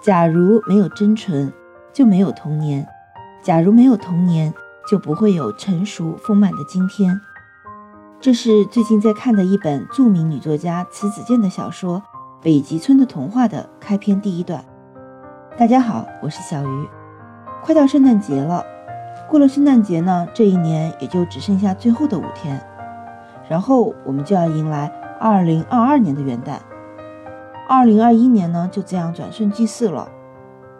假如没有真纯，就没有童年；假如没有童年，就不会有成熟丰满的今天。这是最近在看的一本著名女作家迟子建的小说《北极村的童话》的开篇第一段。大家好，我是小鱼。快到圣诞节了，过了圣诞节呢，这一年也就只剩下最后的五天，然后我们就要迎来二零二二年的元旦。二零二一年呢，就这样转瞬即逝了。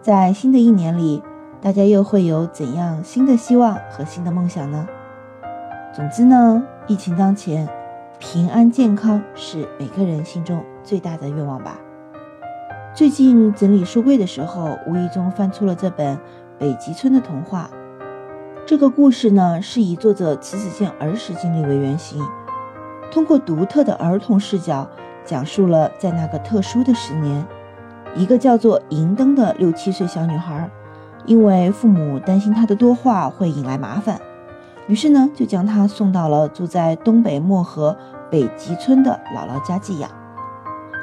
在新的一年里，大家又会有怎样新的希望和新的梦想呢？总之呢，疫情当前，平安健康是每个人心中最大的愿望吧。最近整理书柜的时候，无意中翻出了这本《北极村的童话》。这个故事呢，是以作者迟子建儿时经历为原型，通过独特的儿童视角，讲述了在那个特殊的十年，一个叫做银灯的六七岁小女孩，因为父母担心她的多话会引来麻烦。于是呢，就将她送到了住在东北漠河北极村的姥姥家寄养。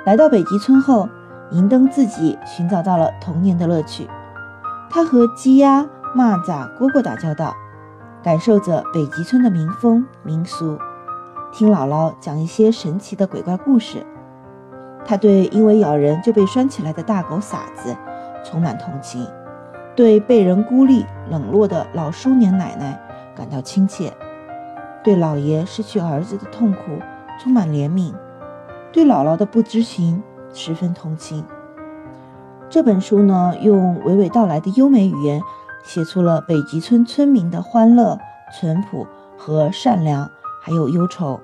来到北极村后，银灯自己寻找到了童年的乐趣。他和鸡鸭、蚂蚱、蝈蝈打交道，感受着北极村的民风民俗，听姥姥讲一些神奇的鬼怪故事。他对因为咬人就被拴起来的大狗傻子充满同情，对被人孤立冷落的老叔年奶奶。感到亲切，对老爷失去儿子的痛苦充满怜悯，对姥姥的不知情十分同情。这本书呢，用娓娓道来的优美语言，写出了北极村村民的欢乐、淳朴和善良，还有忧愁。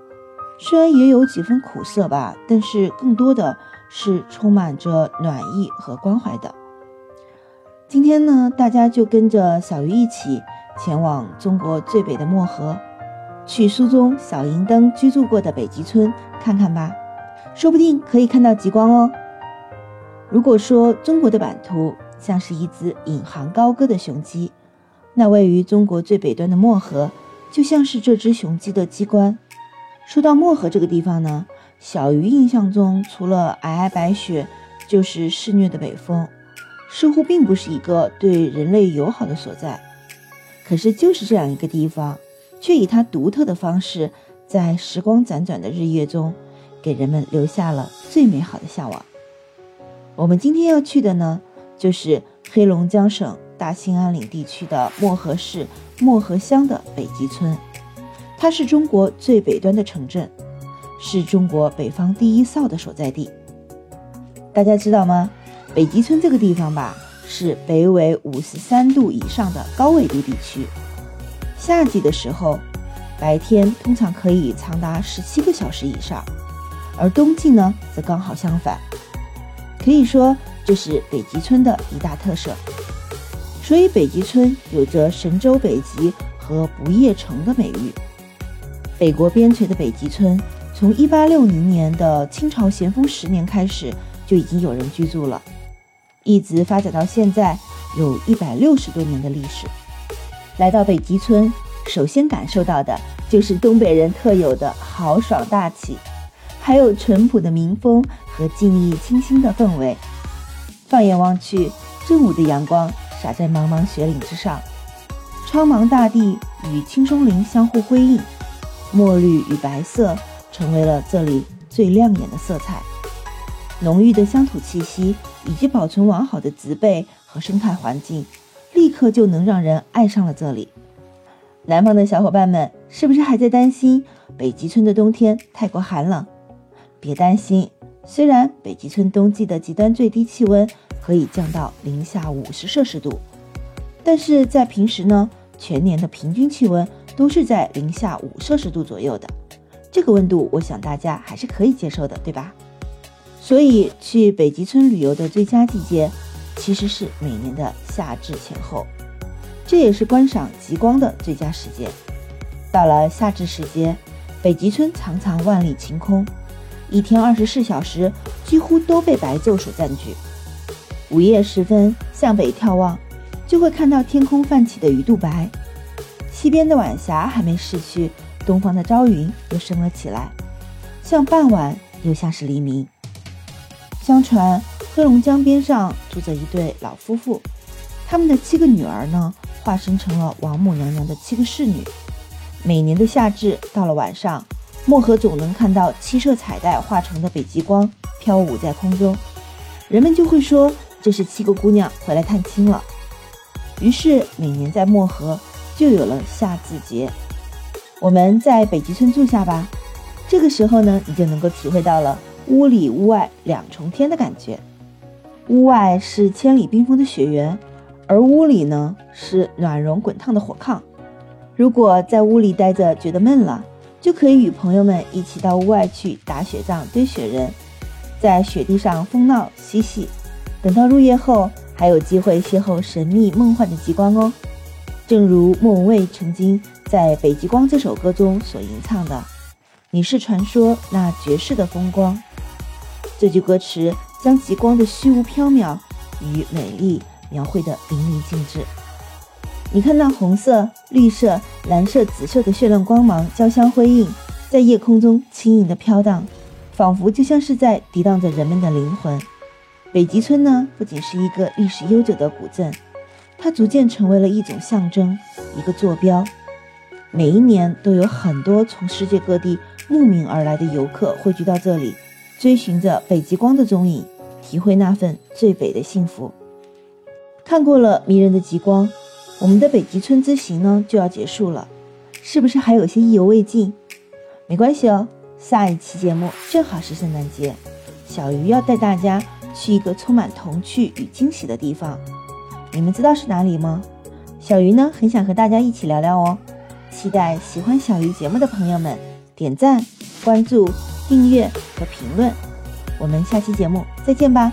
虽然也有几分苦涩吧，但是更多的是充满着暖意和关怀的。今天呢，大家就跟着小鱼一起。前往中国最北的漠河，去书中小银灯居住过的北极村看看吧，说不定可以看到极光哦。如果说中国的版图像是一只引吭高歌的雄鸡，那位于中国最北端的漠河就像是这只雄鸡的机关。说到漠河这个地方呢，小鱼印象中除了皑皑白雪，就是肆虐的北风，似乎并不是一个对人类友好的所在。可是，就是这样一个地方，却以它独特的方式，在时光辗转的日月中，给人们留下了最美好的向往。我们今天要去的呢，就是黑龙江省大兴安岭地区的漠河市漠河乡的北极村。它是中国最北端的城镇，是中国北方第一哨的所在地。大家知道吗？北极村这个地方吧。是北纬五十三度以上的高纬度地区。夏季的时候，白天通常可以长达十七个小时以上，而冬季呢，则刚好相反。可以说，这是北极村的一大特色。所以，北极村有着“神州北极”和“不夜城”的美誉。北国边陲的北极村，从一八六零年的清朝咸丰十年开始，就已经有人居住了。一直发展到现在，有一百六十多年的历史。来到北极村，首先感受到的就是东北人特有的豪爽大气，还有淳朴的民风和静谧清新的氛围。放眼望去，正午的阳光洒在茫茫雪岭之上，苍茫大地与青松林相互辉映，墨绿与白色成为了这里最亮眼的色彩。浓郁的乡土气息。以及保存完好的植被和生态环境，立刻就能让人爱上了这里。南方的小伙伴们，是不是还在担心北极村的冬天太过寒冷？别担心，虽然北极村冬季的极端最低气温可以降到零下五十摄氏度，但是在平时呢，全年的平均气温都是在零下五摄氏度左右的。这个温度，我想大家还是可以接受的，对吧？所以，去北极村旅游的最佳季节，其实是每年的夏至前后，这也是观赏极光的最佳时间。到了夏至时节，北极村常常万里晴空，一天二十四小时几乎都被白昼所占据。午夜时分，向北眺望，就会看到天空泛起的鱼肚白，西边的晚霞还没逝去，东方的朝云又升了起来，像傍晚，又像是黎明。相传黑龙江边上住着一对老夫妇，他们的七个女儿呢，化身成了王母娘娘的七个侍女。每年的夏至到了晚上，漠河总能看到七色彩带化成的北极光飘舞在空中，人们就会说这是七个姑娘回来探亲了。于是每年在漠河就有了夏至节。我们在北极村住下吧，这个时候呢，你就能够体会到了屋里屋外两重天的感觉。屋外是千里冰封的雪原，而屋里呢是暖融滚烫的火炕。如果在屋里待着觉得闷了，就可以与朋友们一起到屋外去打雪仗、堆雪人，在雪地上疯闹嬉戏。等到入夜后，还有机会邂逅神秘梦幻的极光哦。正如莫文蔚曾经在《北极光》这首歌中所吟唱的：“你是传说那绝世的风光。”这句歌词。将极光的虚无缥缈与美丽描绘得淋漓尽致。你看那红色、绿色、蓝色、紫色的绚烂光芒交相辉映，在夜空中轻盈地飘荡，仿佛就像是在涤荡着人们的灵魂。北极村呢，不仅是一个历史悠久的古镇，它逐渐成为了一种象征，一个坐标。每一年都有很多从世界各地慕名而来的游客汇聚到这里，追寻着北极光的踪影。体会那份最北的幸福。看过了迷人的极光，我们的北极村之行呢就要结束了，是不是还有些意犹未尽？没关系哦，下一期节目正好是圣诞节，小鱼要带大家去一个充满童趣与惊喜的地方。你们知道是哪里吗？小鱼呢很想和大家一起聊聊哦，期待喜欢小鱼节目的朋友们点赞、关注、订阅和评论。我们下期节目再见吧。